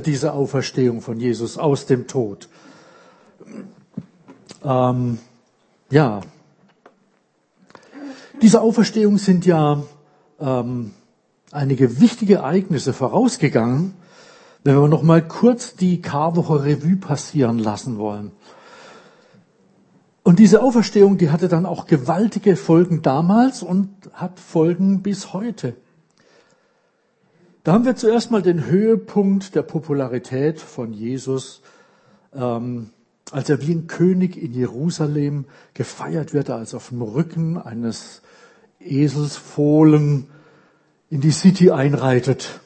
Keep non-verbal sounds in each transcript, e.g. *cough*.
diese Auferstehung von Jesus aus dem Tod. Ähm, ja, diese Auferstehung sind ja ähm, einige wichtige Ereignisse vorausgegangen, wenn wir noch mal kurz die Karwoche Revue passieren lassen wollen. Und diese Auferstehung, die hatte dann auch gewaltige Folgen damals und hat Folgen bis heute. Da haben wir zuerst mal den Höhepunkt der Popularität von Jesus, ähm, als er wie ein König in Jerusalem gefeiert wird, als auf dem Rücken eines Eselsfohlen in die City einreitet.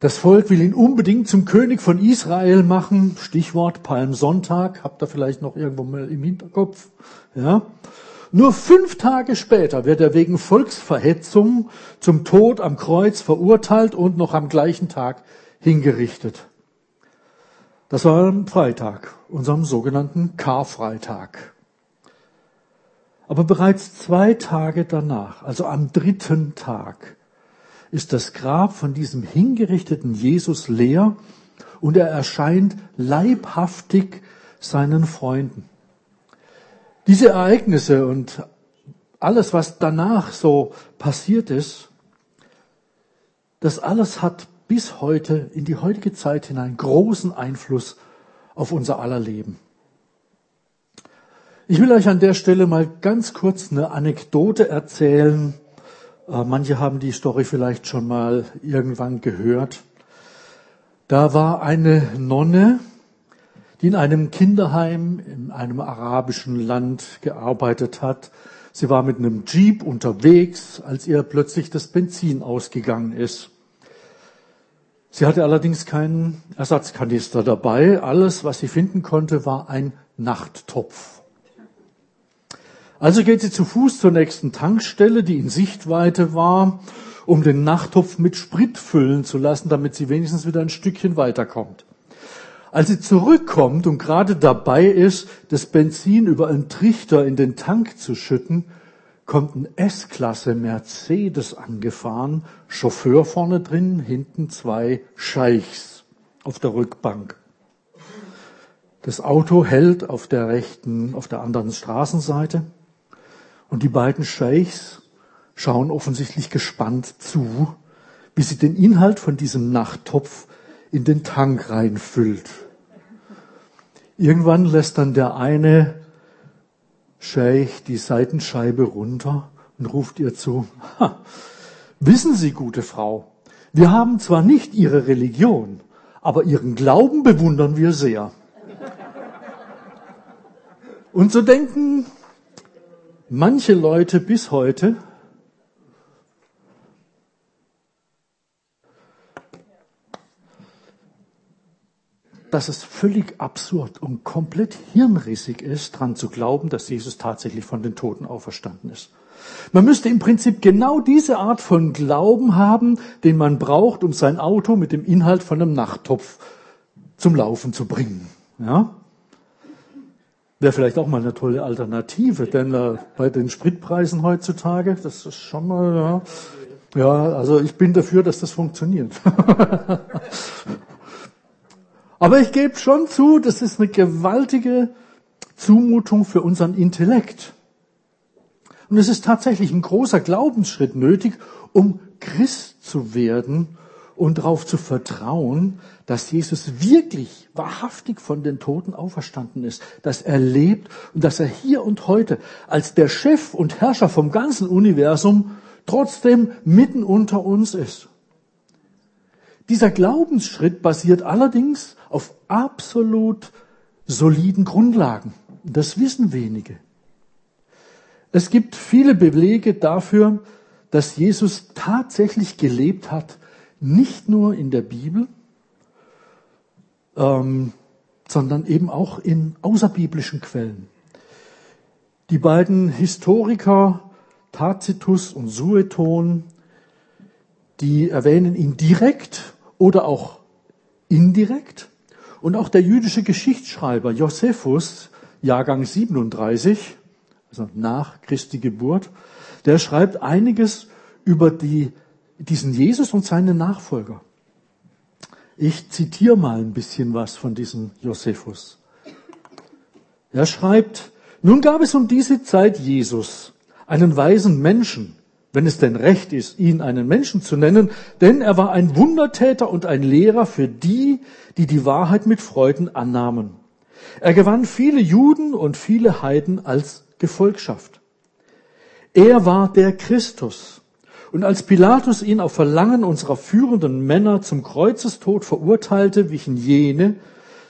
Das Volk will ihn unbedingt zum König von Israel machen. Stichwort Palmsonntag. Habt ihr vielleicht noch irgendwo mal im Hinterkopf? Ja. Nur fünf Tage später wird er wegen Volksverhetzung zum Tod am Kreuz verurteilt und noch am gleichen Tag hingerichtet. Das war am Freitag, unserem sogenannten Karfreitag. Aber bereits zwei Tage danach, also am dritten Tag, ist das Grab von diesem hingerichteten Jesus leer und er erscheint leibhaftig seinen Freunden. Diese Ereignisse und alles, was danach so passiert ist, das alles hat bis heute, in die heutige Zeit hinein, großen Einfluss auf unser aller Leben. Ich will euch an der Stelle mal ganz kurz eine Anekdote erzählen, äh, manche haben die Story vielleicht schon mal irgendwann gehört. Da war eine Nonne, die in einem Kinderheim in einem arabischen Land gearbeitet hat. Sie war mit einem Jeep unterwegs, als ihr plötzlich das Benzin ausgegangen ist. Sie hatte allerdings keinen Ersatzkanister dabei. Alles, was sie finden konnte, war ein Nachttopf. Also geht sie zu Fuß zur nächsten Tankstelle, die in Sichtweite war, um den Nachttopf mit Sprit füllen zu lassen, damit sie wenigstens wieder ein Stückchen weiterkommt. Als sie zurückkommt und gerade dabei ist, das Benzin über einen Trichter in den Tank zu schütten, kommt ein S-Klasse Mercedes angefahren, Chauffeur vorne drin, hinten zwei Scheichs auf der Rückbank. Das Auto hält auf der rechten, auf der anderen Straßenseite. Und die beiden Scheichs schauen offensichtlich gespannt zu, wie sie den Inhalt von diesem Nachttopf in den Tank reinfüllt. Irgendwann lässt dann der eine Scheich die Seitenscheibe runter und ruft ihr zu, ha, wissen Sie, gute Frau, wir haben zwar nicht Ihre Religion, aber Ihren Glauben bewundern wir sehr. Und so denken manche Leute bis heute dass es völlig absurd und komplett hirnrissig ist, daran zu glauben, dass Jesus tatsächlich von den Toten auferstanden ist. Man müsste im Prinzip genau diese Art von Glauben haben, den man braucht, um sein Auto mit dem Inhalt von einem Nachttopf zum Laufen zu bringen. Ja? Wäre vielleicht auch mal eine tolle Alternative, denn äh, bei den Spritpreisen heutzutage, das ist schon mal, ja, ja, also ich bin dafür, dass das funktioniert. *laughs* Aber ich gebe schon zu, das ist eine gewaltige Zumutung für unseren Intellekt. Und es ist tatsächlich ein großer Glaubensschritt nötig, um Christ zu werden und darauf zu vertrauen, dass Jesus wirklich wahrhaftig von den Toten auferstanden ist, dass er lebt und dass er hier und heute als der Chef und Herrscher vom ganzen Universum trotzdem mitten unter uns ist. Dieser Glaubensschritt basiert allerdings auf absolut soliden Grundlagen. Das wissen wenige. Es gibt viele Belege dafür, dass Jesus tatsächlich gelebt hat, nicht nur in der Bibel, ähm, sondern eben auch in außerbiblischen Quellen. Die beiden Historiker Tacitus und Sueton, die erwähnen ihn direkt oder auch indirekt. Und auch der jüdische Geschichtsschreiber Josephus, Jahrgang 37, also nach Christi Geburt, der schreibt einiges über die, diesen Jesus und seine Nachfolger. Ich zitiere mal ein bisschen was von diesem Josephus. Er schreibt, nun gab es um diese Zeit Jesus, einen weisen Menschen, wenn es denn recht ist, ihn einen Menschen zu nennen, denn er war ein Wundertäter und ein Lehrer für die, die die Wahrheit mit Freuden annahmen. Er gewann viele Juden und viele Heiden als Gefolgschaft. Er war der Christus. Und als Pilatus ihn auf Verlangen unserer führenden Männer zum Kreuzestod verurteilte, wichen jene,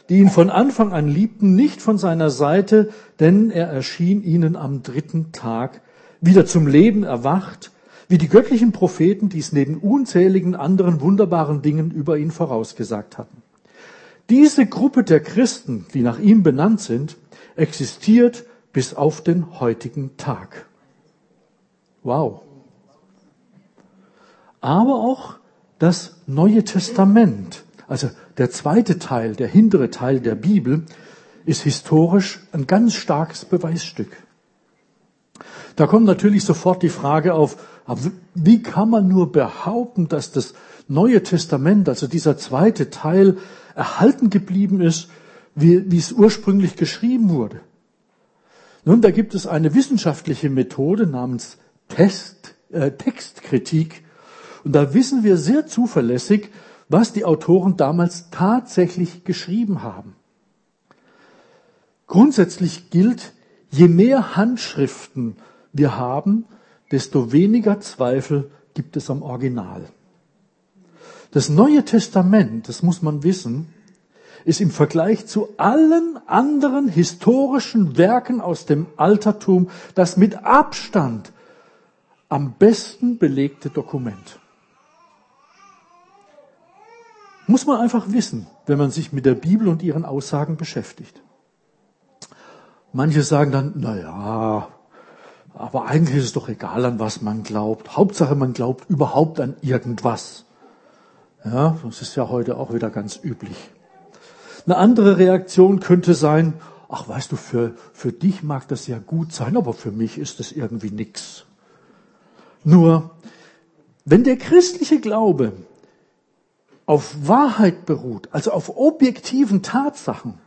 die ihn von Anfang an liebten, nicht von seiner Seite, denn er erschien ihnen am dritten Tag wieder zum Leben erwacht, wie die göttlichen Propheten dies neben unzähligen anderen wunderbaren Dingen über ihn vorausgesagt hatten. Diese Gruppe der Christen, die nach ihm benannt sind, existiert bis auf den heutigen Tag. Wow. Aber auch das Neue Testament, also der zweite Teil, der hintere Teil der Bibel, ist historisch ein ganz starkes Beweisstück. Da kommt natürlich sofort die Frage auf, wie kann man nur behaupten, dass das Neue Testament, also dieser zweite Teil, erhalten geblieben ist, wie, wie es ursprünglich geschrieben wurde? Nun, da gibt es eine wissenschaftliche Methode namens Test, äh, Textkritik. Und da wissen wir sehr zuverlässig, was die Autoren damals tatsächlich geschrieben haben. Grundsätzlich gilt, je mehr Handschriften wir haben, desto weniger Zweifel gibt es am Original. Das Neue Testament, das muss man wissen, ist im Vergleich zu allen anderen historischen Werken aus dem Altertum das mit Abstand am besten belegte Dokument. Muss man einfach wissen, wenn man sich mit der Bibel und ihren Aussagen beschäftigt. Manche sagen dann, na ja, aber eigentlich ist es doch egal, an was man glaubt. Hauptsache, man glaubt überhaupt an irgendwas. Ja, das ist ja heute auch wieder ganz üblich. Eine andere Reaktion könnte sein, ach weißt du, für, für dich mag das ja gut sein, aber für mich ist das irgendwie nix. Nur, wenn der christliche Glaube auf Wahrheit beruht, also auf objektiven Tatsachen,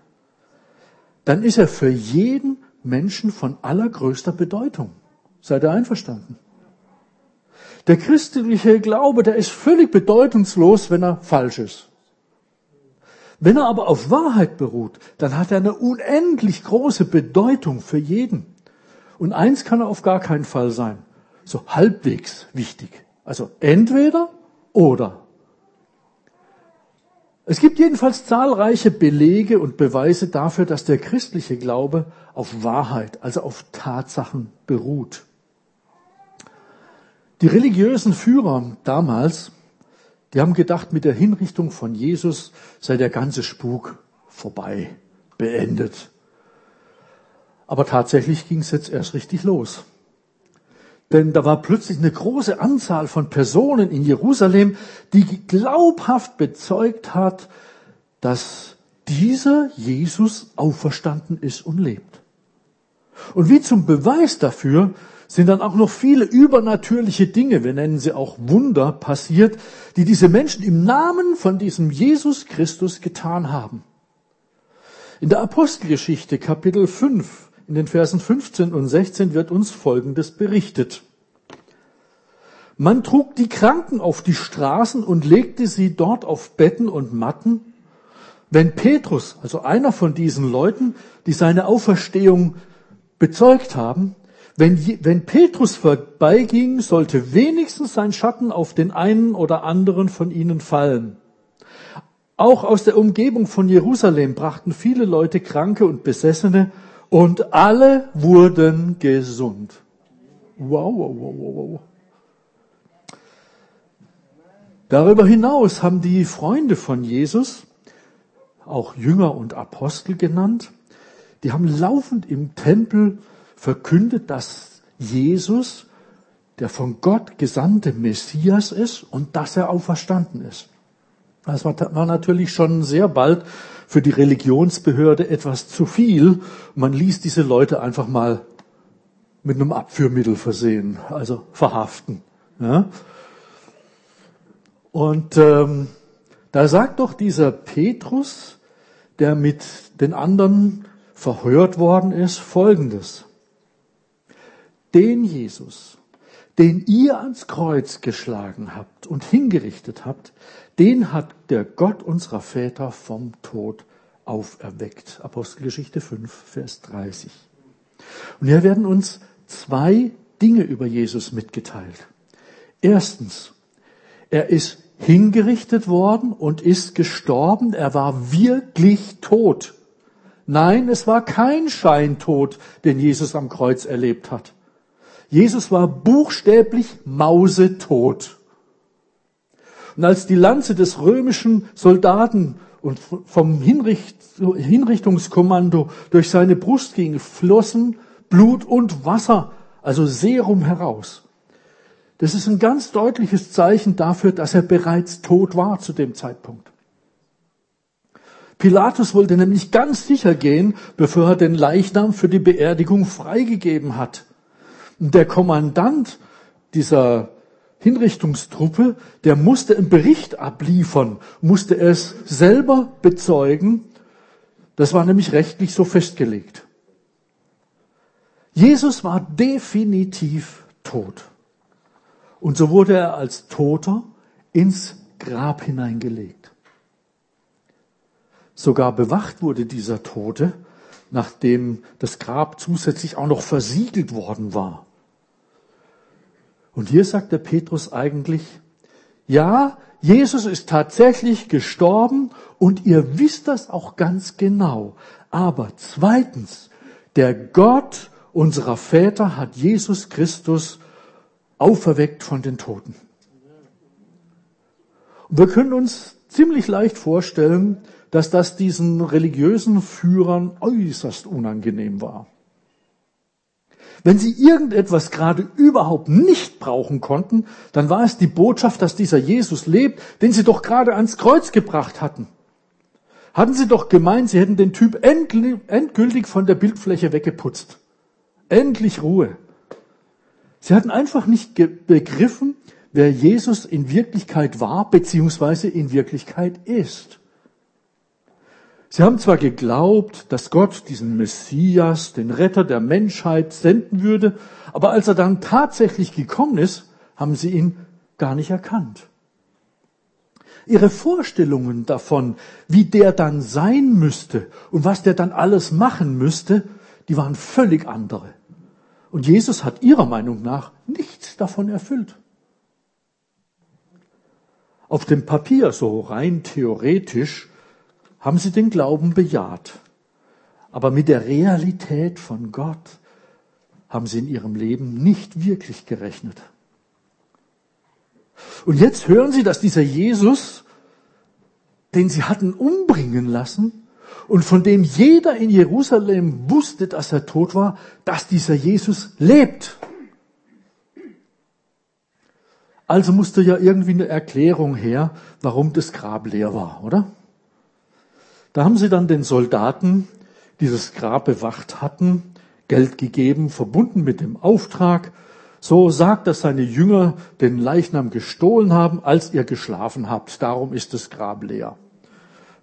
dann ist er für jeden Menschen von allergrößter Bedeutung. Seid ihr einverstanden? Der christliche Glaube, der ist völlig bedeutungslos, wenn er falsch ist. Wenn er aber auf Wahrheit beruht, dann hat er eine unendlich große Bedeutung für jeden. Und eins kann er auf gar keinen Fall sein. So halbwegs wichtig. Also entweder oder. Es gibt jedenfalls zahlreiche Belege und Beweise dafür, dass der christliche Glaube auf Wahrheit, also auf Tatsachen beruht. Die religiösen Führer damals, die haben gedacht, mit der Hinrichtung von Jesus sei der ganze Spuk vorbei, beendet. Aber tatsächlich ging es jetzt erst richtig los. Denn da war plötzlich eine große Anzahl von Personen in Jerusalem, die glaubhaft bezeugt hat, dass dieser Jesus auferstanden ist und lebt. Und wie zum Beweis dafür sind dann auch noch viele übernatürliche Dinge, wir nennen sie auch Wunder, passiert, die diese Menschen im Namen von diesem Jesus Christus getan haben. In der Apostelgeschichte Kapitel 5 in den Versen 15 und 16 wird uns Folgendes berichtet. Man trug die Kranken auf die Straßen und legte sie dort auf Betten und Matten. Wenn Petrus, also einer von diesen Leuten, die seine Auferstehung bezeugt haben, wenn, wenn Petrus vorbeiging, sollte wenigstens sein Schatten auf den einen oder anderen von ihnen fallen. Auch aus der Umgebung von Jerusalem brachten viele Leute Kranke und Besessene und alle wurden gesund. Wow, wow, wow, wow, wow. Darüber hinaus haben die Freunde von Jesus, auch Jünger und Apostel genannt, die haben laufend im Tempel verkündet, dass Jesus der von Gott gesandte Messias ist und dass er auferstanden ist. Das war, natürlich schon sehr bald für die Religionsbehörde etwas zu viel. Man ließ diese Leute einfach mal mit einem Abführmittel versehen, also verhaften. Ja? Und ähm, Da sagt doch dieser Petrus, der mit den anderen verhört worden ist, Folgendes. Den Jesus, den ihr ans Kreuz geschlagen habt und hingerichtet habt, den hat der Gott unserer Väter vom Tod auferweckt. Apostelgeschichte 5, Vers 30. Und hier werden uns zwei Dinge über Jesus mitgeteilt. Erstens, er ist hingerichtet worden und ist gestorben. Er war wirklich tot. Nein, es war kein Scheintod, den Jesus am Kreuz erlebt hat. Jesus war buchstäblich mausetot. Und als die Lanze des römischen Soldaten und vom Hinricht Hinrichtungskommando durch seine Brust ging, flossen Blut und Wasser, also Serum heraus. Das ist ein ganz deutliches Zeichen dafür, dass er bereits tot war zu dem Zeitpunkt. Pilatus wollte nämlich ganz sicher gehen, bevor er den Leichnam für die Beerdigung freigegeben hat. Und der Kommandant dieser Hinrichtungstruppe, der musste einen Bericht abliefern, musste es selber bezeugen. Das war nämlich rechtlich so festgelegt. Jesus war definitiv tot. Und so wurde er als Toter ins Grab hineingelegt. Sogar bewacht wurde dieser Tote, nachdem das Grab zusätzlich auch noch versiegelt worden war. Und hier sagt der Petrus eigentlich, ja, Jesus ist tatsächlich gestorben und ihr wisst das auch ganz genau. Aber zweitens, der Gott unserer Väter hat Jesus Christus auferweckt von den Toten. Und wir können uns ziemlich leicht vorstellen, dass das diesen religiösen Führern äußerst unangenehm war. Wenn sie irgendetwas gerade überhaupt nicht brauchen konnten, dann war es die Botschaft, dass dieser Jesus lebt, den sie doch gerade ans Kreuz gebracht hatten. Hatten sie doch gemeint, sie hätten den Typ endgültig von der Bildfläche weggeputzt. Endlich Ruhe. Sie hatten einfach nicht begriffen, wer Jesus in Wirklichkeit war, beziehungsweise in Wirklichkeit ist. Sie haben zwar geglaubt, dass Gott diesen Messias, den Retter der Menschheit, senden würde, aber als er dann tatsächlich gekommen ist, haben sie ihn gar nicht erkannt. Ihre Vorstellungen davon, wie der dann sein müsste und was der dann alles machen müsste, die waren völlig andere. Und Jesus hat ihrer Meinung nach nichts davon erfüllt. Auf dem Papier, so rein theoretisch, haben sie den Glauben bejaht. Aber mit der Realität von Gott haben sie in ihrem Leben nicht wirklich gerechnet. Und jetzt hören sie, dass dieser Jesus, den sie hatten umbringen lassen und von dem jeder in Jerusalem wusste, dass er tot war, dass dieser Jesus lebt. Also musste ja irgendwie eine Erklärung her, warum das Grab leer war, oder? Da haben sie dann den Soldaten, die das Grab bewacht hatten, Geld gegeben, verbunden mit dem Auftrag, so sagt, dass seine Jünger den Leichnam gestohlen haben, als ihr geschlafen habt. Darum ist das Grab leer.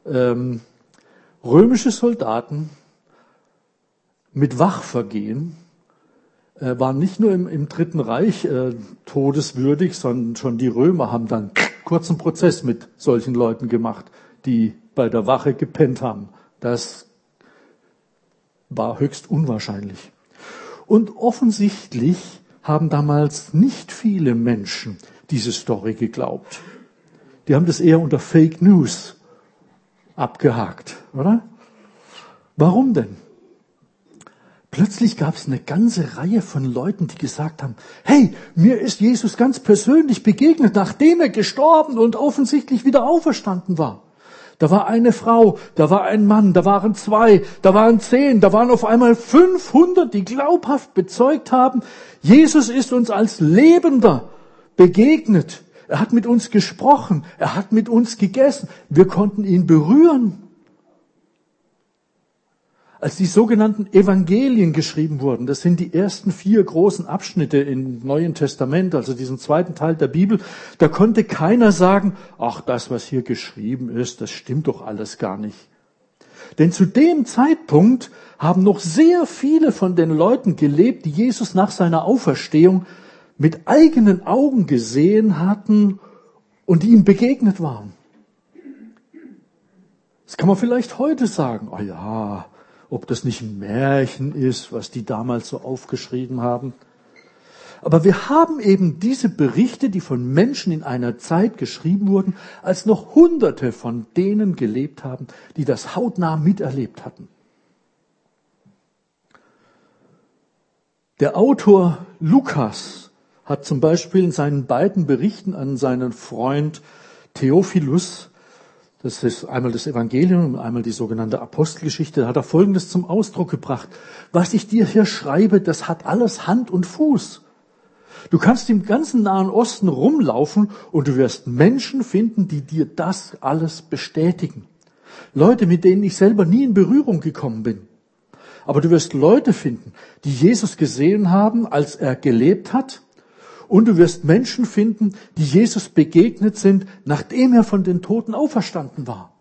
Ähm, römische Soldaten mit Wachvergehen äh, waren nicht nur im, im Dritten Reich äh, todeswürdig, sondern schon die Römer haben dann kurzen Prozess mit solchen Leuten gemacht, die bei der Wache gepennt haben. Das war höchst unwahrscheinlich. Und offensichtlich haben damals nicht viele Menschen diese Story geglaubt. Die haben das eher unter Fake News abgehakt, oder? Warum denn? Plötzlich gab es eine ganze Reihe von Leuten, die gesagt haben, hey, mir ist Jesus ganz persönlich begegnet, nachdem er gestorben und offensichtlich wieder auferstanden war. Da war eine Frau, da war ein Mann, da waren zwei, da waren zehn, da waren auf einmal 500, die glaubhaft bezeugt haben, Jesus ist uns als Lebender begegnet. Er hat mit uns gesprochen, er hat mit uns gegessen, wir konnten ihn berühren. Als die sogenannten Evangelien geschrieben wurden, das sind die ersten vier großen Abschnitte im Neuen Testament, also diesen zweiten Teil der Bibel, da konnte keiner sagen, ach, das, was hier geschrieben ist, das stimmt doch alles gar nicht. Denn zu dem Zeitpunkt haben noch sehr viele von den Leuten gelebt, die Jesus nach seiner Auferstehung mit eigenen Augen gesehen hatten und die ihm begegnet waren. Das kann man vielleicht heute sagen, oh ja, ob das nicht ein Märchen ist, was die damals so aufgeschrieben haben. Aber wir haben eben diese Berichte, die von Menschen in einer Zeit geschrieben wurden, als noch Hunderte von denen gelebt haben, die das hautnah miterlebt hatten. Der Autor Lukas hat zum Beispiel in seinen beiden Berichten an seinen Freund Theophilus das ist einmal das Evangelium und einmal die sogenannte Apostelgeschichte. Da hat er Folgendes zum Ausdruck gebracht. Was ich dir hier schreibe, das hat alles Hand und Fuß. Du kannst im ganzen Nahen Osten rumlaufen und du wirst Menschen finden, die dir das alles bestätigen. Leute, mit denen ich selber nie in Berührung gekommen bin. Aber du wirst Leute finden, die Jesus gesehen haben, als er gelebt hat und du wirst Menschen finden, die Jesus begegnet sind, nachdem er von den Toten auferstanden war.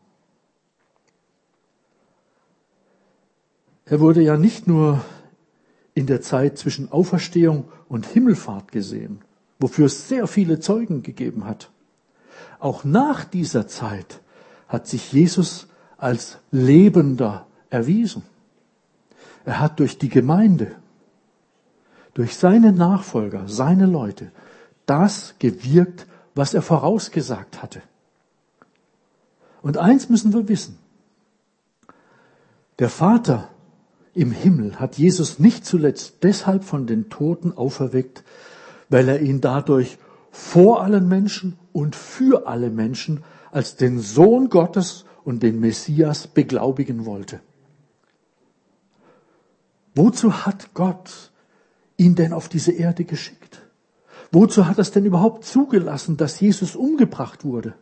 Er wurde ja nicht nur in der Zeit zwischen Auferstehung und Himmelfahrt gesehen, wofür es sehr viele Zeugen gegeben hat. Auch nach dieser Zeit hat sich Jesus als Lebender erwiesen. Er hat durch die Gemeinde durch seine Nachfolger, seine Leute, das gewirkt, was er vorausgesagt hatte. Und eins müssen wir wissen. Der Vater im Himmel hat Jesus nicht zuletzt deshalb von den Toten auferweckt, weil er ihn dadurch vor allen Menschen und für alle Menschen als den Sohn Gottes und den Messias beglaubigen wollte. Wozu hat Gott ihn denn auf diese Erde geschickt? Wozu hat er es denn überhaupt zugelassen, dass Jesus umgebracht wurde?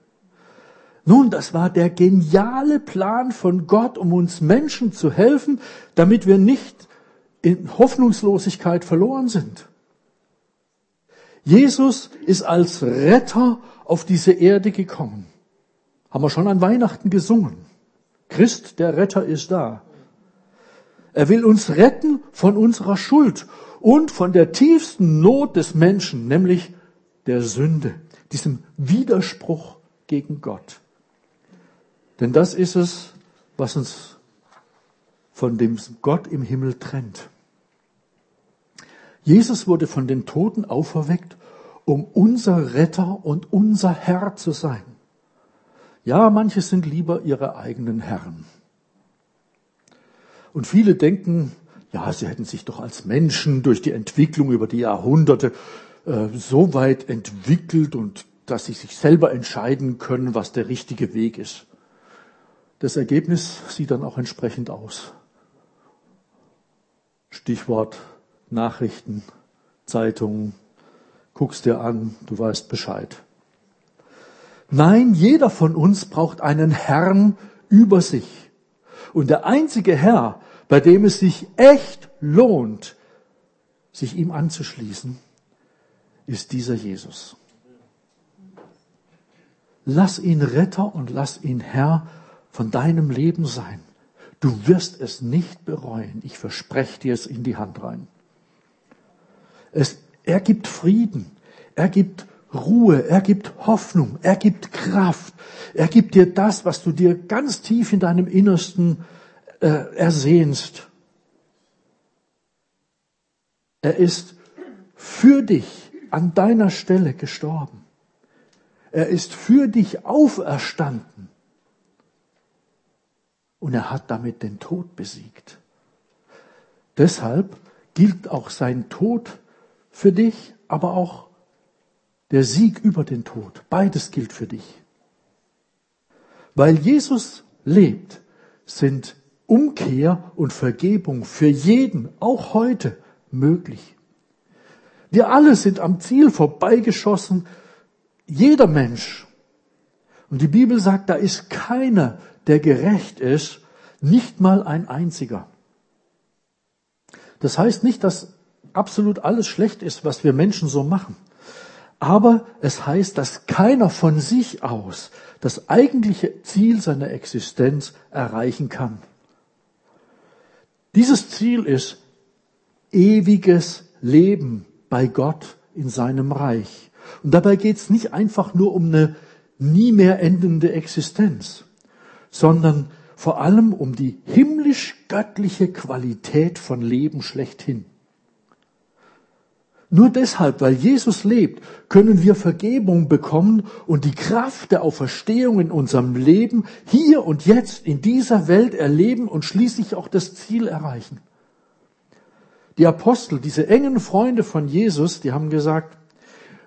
Nun, das war der geniale Plan von Gott, um uns Menschen zu helfen, damit wir nicht in Hoffnungslosigkeit verloren sind. Jesus ist als Retter auf diese Erde gekommen. Haben wir schon an Weihnachten gesungen. Christ, der Retter, ist da. Er will uns retten von unserer Schuld und von der tiefsten Not des Menschen, nämlich der Sünde, diesem Widerspruch gegen Gott. Denn das ist es, was uns von dem Gott im Himmel trennt. Jesus wurde von den Toten auferweckt, um unser Retter und unser Herr zu sein. Ja, manche sind lieber ihre eigenen Herren. Und viele denken, ja, sie hätten sich doch als Menschen durch die Entwicklung über die Jahrhunderte äh, so weit entwickelt und dass sie sich selber entscheiden können, was der richtige Weg ist. Das Ergebnis sieht dann auch entsprechend aus. Stichwort Nachrichten, Zeitungen, guckst dir an, du weißt Bescheid. Nein, jeder von uns braucht einen Herrn über sich. Und der einzige Herr, bei dem es sich echt lohnt, sich ihm anzuschließen, ist dieser Jesus. Lass ihn Retter und lass ihn Herr von deinem Leben sein. Du wirst es nicht bereuen. Ich verspreche dir es in die Hand rein. Es, er gibt Frieden. Er gibt Ruhe. Er gibt Hoffnung. Er gibt Kraft. Er gibt dir das, was du dir ganz tief in deinem Innersten äh, ersehnst. Er ist für dich an deiner Stelle gestorben. Er ist für dich auferstanden. Und er hat damit den Tod besiegt. Deshalb gilt auch sein Tod für dich, aber auch der Sieg über den Tod. Beides gilt für dich. Weil Jesus lebt, sind Umkehr und Vergebung für jeden, auch heute, möglich. Wir alle sind am Ziel vorbeigeschossen, jeder Mensch. Und die Bibel sagt, da ist keiner, der gerecht ist, nicht mal ein einziger. Das heißt nicht, dass absolut alles schlecht ist, was wir Menschen so machen. Aber es heißt, dass keiner von sich aus das eigentliche Ziel seiner Existenz erreichen kann. Dieses Ziel ist ewiges Leben bei Gott in seinem Reich. Und dabei geht es nicht einfach nur um eine nie mehr endende Existenz, sondern vor allem um die himmlisch-göttliche Qualität von Leben schlechthin. Nur deshalb, weil Jesus lebt, können wir Vergebung bekommen und die Kraft der Auferstehung in unserem Leben hier und jetzt in dieser Welt erleben und schließlich auch das Ziel erreichen. Die Apostel, diese engen Freunde von Jesus, die haben gesagt,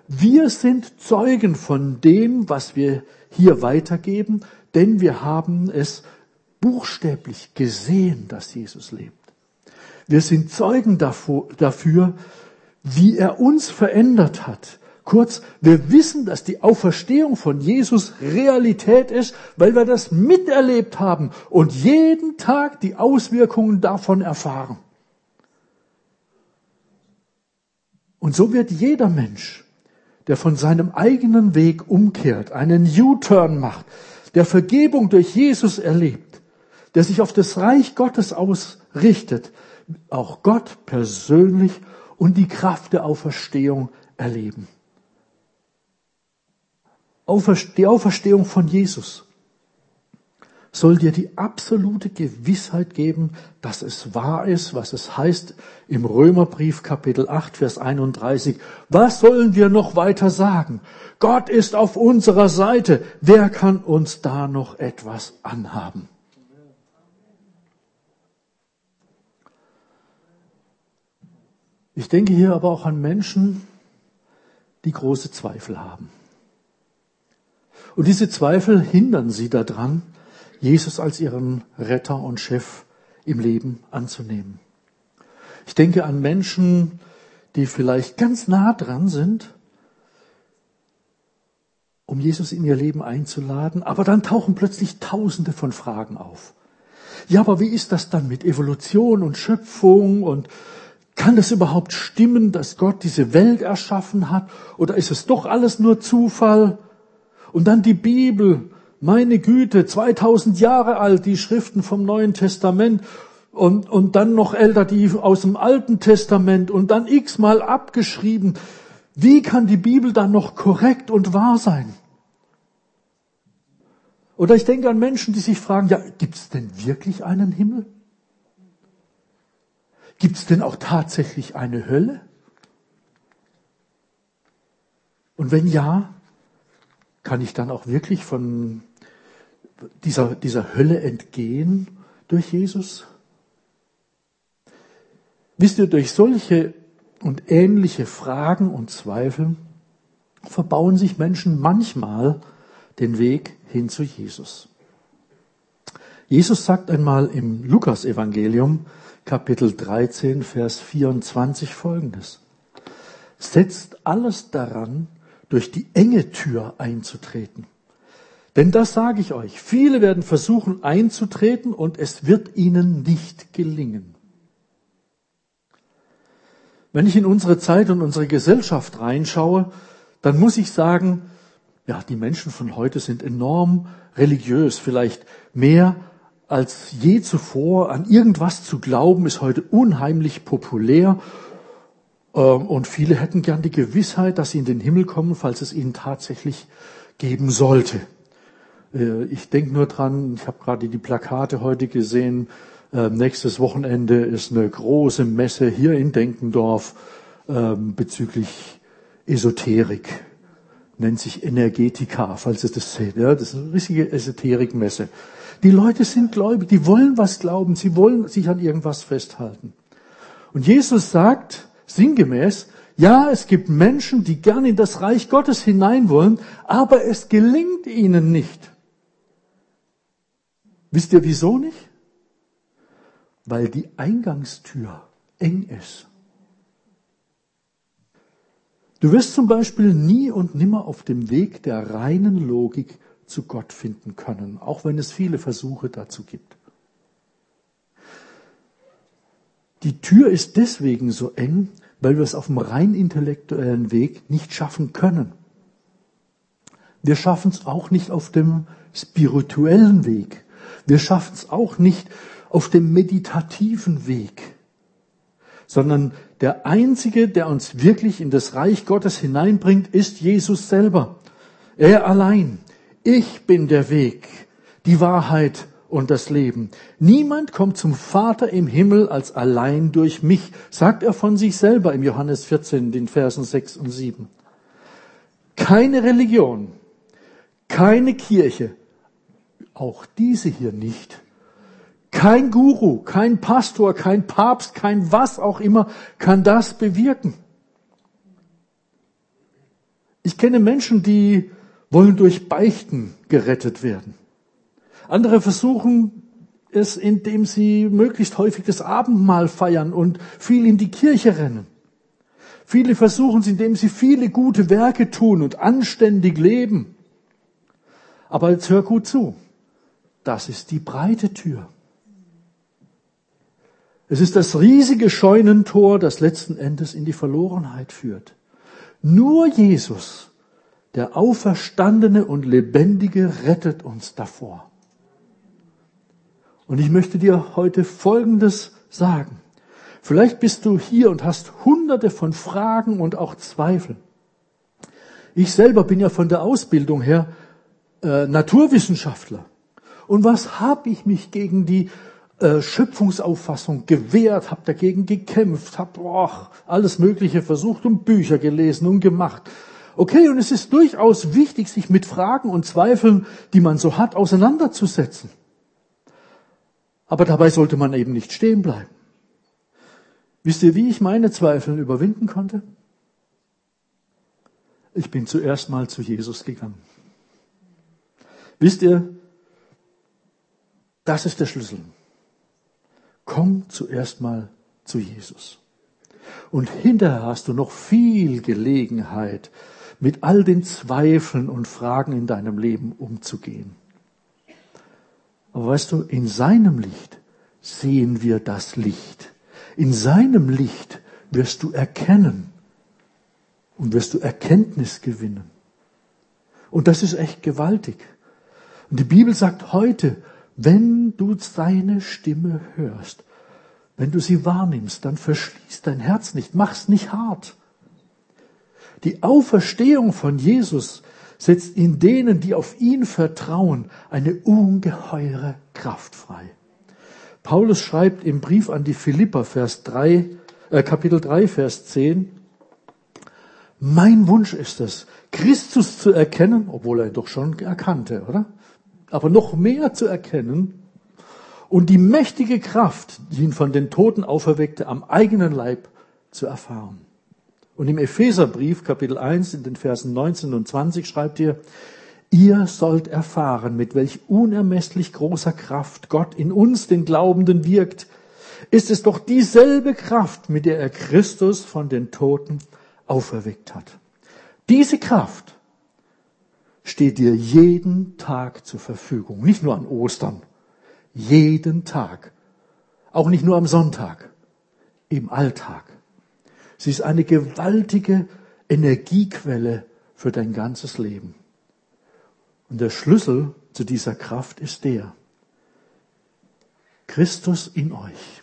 wir sind Zeugen von dem, was wir hier weitergeben, denn wir haben es buchstäblich gesehen, dass Jesus lebt. Wir sind Zeugen dafür, wie er uns verändert hat. Kurz, wir wissen, dass die Auferstehung von Jesus Realität ist, weil wir das miterlebt haben und jeden Tag die Auswirkungen davon erfahren. Und so wird jeder Mensch, der von seinem eigenen Weg umkehrt, einen U-Turn macht, der Vergebung durch Jesus erlebt, der sich auf das Reich Gottes ausrichtet, auch Gott persönlich und die Kraft der Auferstehung erleben. Die Auferstehung von Jesus soll dir die absolute Gewissheit geben, dass es wahr ist, was es heißt im Römerbrief Kapitel 8, Vers 31. Was sollen wir noch weiter sagen? Gott ist auf unserer Seite. Wer kann uns da noch etwas anhaben? Ich denke hier aber auch an Menschen, die große Zweifel haben. Und diese Zweifel hindern sie daran, Jesus als ihren Retter und Chef im Leben anzunehmen. Ich denke an Menschen, die vielleicht ganz nah dran sind, um Jesus in ihr Leben einzuladen, aber dann tauchen plötzlich tausende von Fragen auf. Ja, aber wie ist das dann mit Evolution und Schöpfung und kann es überhaupt stimmen, dass Gott diese Welt erschaffen hat? Oder ist es doch alles nur Zufall? Und dann die Bibel, meine Güte, 2000 Jahre alt, die Schriften vom Neuen Testament und, und dann noch älter die aus dem Alten Testament und dann x-mal abgeschrieben. Wie kann die Bibel dann noch korrekt und wahr sein? Oder ich denke an Menschen, die sich fragen, ja, gibt es denn wirklich einen Himmel? Gibt es denn auch tatsächlich eine Hölle? Und wenn ja, kann ich dann auch wirklich von dieser, dieser Hölle entgehen durch Jesus? Wisst ihr, durch solche und ähnliche Fragen und Zweifel verbauen sich Menschen manchmal den Weg hin zu Jesus. Jesus sagt einmal im Lukas-Evangelium, Kapitel 13, Vers 24 folgendes. Setzt alles daran, durch die enge Tür einzutreten. Denn das sage ich euch, viele werden versuchen einzutreten und es wird ihnen nicht gelingen. Wenn ich in unsere Zeit und unsere Gesellschaft reinschaue, dann muss ich sagen, ja, die Menschen von heute sind enorm religiös, vielleicht mehr als je zuvor. An irgendwas zu glauben ist heute unheimlich populär. Ähm, und viele hätten gern die Gewissheit, dass sie in den Himmel kommen, falls es ihnen tatsächlich geben sollte. Äh, ich denke nur dran, ich habe gerade die Plakate heute gesehen. Ähm, nächstes Wochenende ist eine große Messe hier in Denkendorf ähm, bezüglich Esoterik. Nennt sich Energetika, falls ihr das seht. Das ist eine richtige Esoterikmesse. Die Leute sind gläubig, die wollen was glauben, sie wollen sich an irgendwas festhalten. Und Jesus sagt sinngemäß, ja, es gibt Menschen, die gern in das Reich Gottes hinein wollen, aber es gelingt ihnen nicht. Wisst ihr wieso nicht? Weil die Eingangstür eng ist. Du wirst zum Beispiel nie und nimmer auf dem Weg der reinen Logik zu Gott finden können, auch wenn es viele Versuche dazu gibt. Die Tür ist deswegen so eng, weil wir es auf dem rein intellektuellen Weg nicht schaffen können. Wir schaffen es auch nicht auf dem spirituellen Weg. Wir schaffen es auch nicht auf dem meditativen Weg, sondern der Einzige, der uns wirklich in das Reich Gottes hineinbringt, ist Jesus selber. Er allein. Ich bin der Weg, die Wahrheit und das Leben. Niemand kommt zum Vater im Himmel als allein durch mich, sagt er von sich selber im Johannes 14, den Versen 6 und 7. Keine Religion, keine Kirche, auch diese hier nicht, kein Guru, kein Pastor, kein Papst, kein was auch immer kann das bewirken. Ich kenne Menschen, die wollen durch Beichten gerettet werden. Andere versuchen es, indem sie möglichst häufig das Abendmahl feiern und viel in die Kirche rennen. Viele versuchen es, indem sie viele gute Werke tun und anständig leben. Aber jetzt hör gut zu. Das ist die breite Tür. Es ist das riesige Scheunentor, das letzten Endes in die Verlorenheit führt. Nur Jesus, der Auferstandene und Lebendige, rettet uns davor. Und ich möchte dir heute Folgendes sagen. Vielleicht bist du hier und hast hunderte von Fragen und auch Zweifeln. Ich selber bin ja von der Ausbildung her äh, Naturwissenschaftler. Und was habe ich mich gegen die äh, Schöpfungsauffassung gewehrt, habe dagegen gekämpft, habe alles Mögliche versucht und Bücher gelesen und gemacht. Okay, und es ist durchaus wichtig, sich mit Fragen und Zweifeln, die man so hat, auseinanderzusetzen. Aber dabei sollte man eben nicht stehen bleiben. Wisst ihr, wie ich meine Zweifel überwinden konnte? Ich bin zuerst mal zu Jesus gegangen. Wisst ihr, das ist der Schlüssel. Komm zuerst mal zu Jesus. Und hinterher hast du noch viel Gelegenheit, mit all den Zweifeln und Fragen in deinem Leben umzugehen. Aber weißt du, in seinem Licht sehen wir das Licht. In seinem Licht wirst du erkennen und wirst du Erkenntnis gewinnen. Und das ist echt gewaltig. Und die Bibel sagt heute, wenn du seine Stimme hörst, wenn du sie wahrnimmst, dann verschließ dein Herz nicht, mach's nicht hart. Die Auferstehung von Jesus setzt in denen, die auf ihn vertrauen, eine ungeheure Kraft frei. Paulus schreibt im Brief an die Philipper, Vers 3, äh, Kapitel 3, Vers 10, mein Wunsch ist es, Christus zu erkennen, obwohl er ihn doch schon erkannte, oder? Aber noch mehr zu erkennen und die mächtige Kraft, die ihn von den Toten auferweckte, am eigenen Leib zu erfahren. Und im Epheserbrief Kapitel 1 in den Versen 19 und 20 schreibt ihr, ihr sollt erfahren, mit welch unermesslich großer Kraft Gott in uns, den Glaubenden, wirkt. Ist es doch dieselbe Kraft, mit der er Christus von den Toten auferweckt hat. Diese Kraft steht dir jeden Tag zur Verfügung, nicht nur an Ostern, jeden Tag, auch nicht nur am Sonntag, im Alltag. Sie ist eine gewaltige Energiequelle für dein ganzes Leben. Und der Schlüssel zu dieser Kraft ist der, Christus in euch.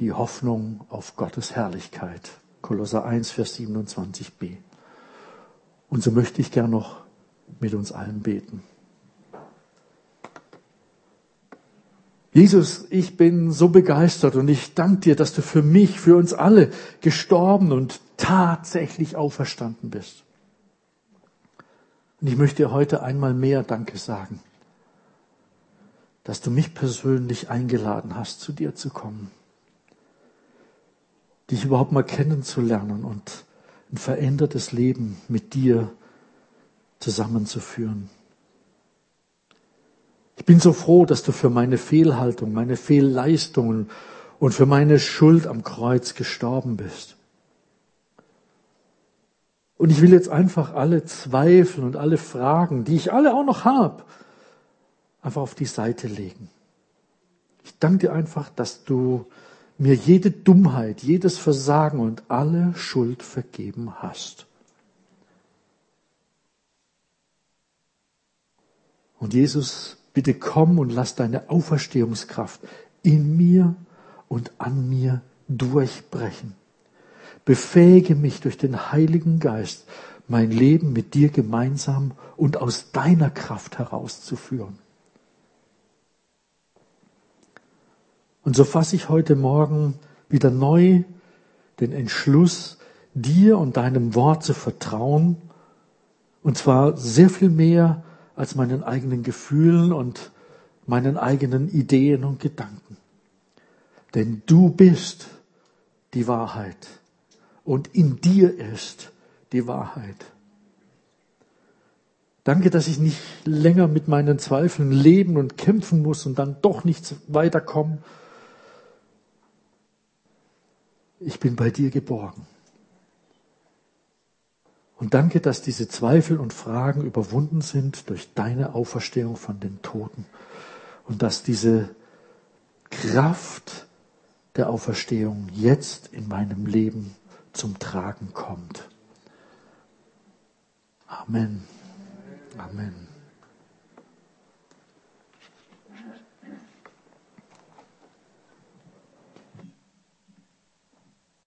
Die Hoffnung auf Gottes Herrlichkeit. Kolosser 1, Vers 27b. Und so möchte ich gern noch mit uns allen beten. Jesus, ich bin so begeistert und ich danke dir, dass du für mich, für uns alle gestorben und tatsächlich auferstanden bist. Und ich möchte dir heute einmal mehr Danke sagen, dass du mich persönlich eingeladen hast, zu dir zu kommen, dich überhaupt mal kennenzulernen und ein verändertes Leben mit dir zusammenzuführen. Ich bin so froh, dass du für meine Fehlhaltung, meine Fehlleistungen und für meine Schuld am Kreuz gestorben bist. Und ich will jetzt einfach alle Zweifel und alle Fragen, die ich alle auch noch habe, einfach auf die Seite legen. Ich danke dir einfach, dass du mir jede Dummheit, jedes Versagen und alle Schuld vergeben hast. Und Jesus, bitte komm und lass deine Auferstehungskraft in mir und an mir durchbrechen. Befähige mich durch den Heiligen Geist, mein Leben mit dir gemeinsam und aus deiner Kraft herauszuführen. Und so fasse ich heute Morgen wieder neu den Entschluss, dir und deinem Wort zu vertrauen, und zwar sehr viel mehr als meinen eigenen Gefühlen und meinen eigenen Ideen und Gedanken. Denn du bist die Wahrheit und in dir ist die Wahrheit. Danke, dass ich nicht länger mit meinen Zweifeln leben und kämpfen muss und dann doch nicht weiterkommen. Ich bin bei dir geborgen. Und danke, dass diese Zweifel und Fragen überwunden sind durch deine Auferstehung von den Toten. Und dass diese Kraft der Auferstehung jetzt in meinem Leben zum Tragen kommt. Amen. Amen.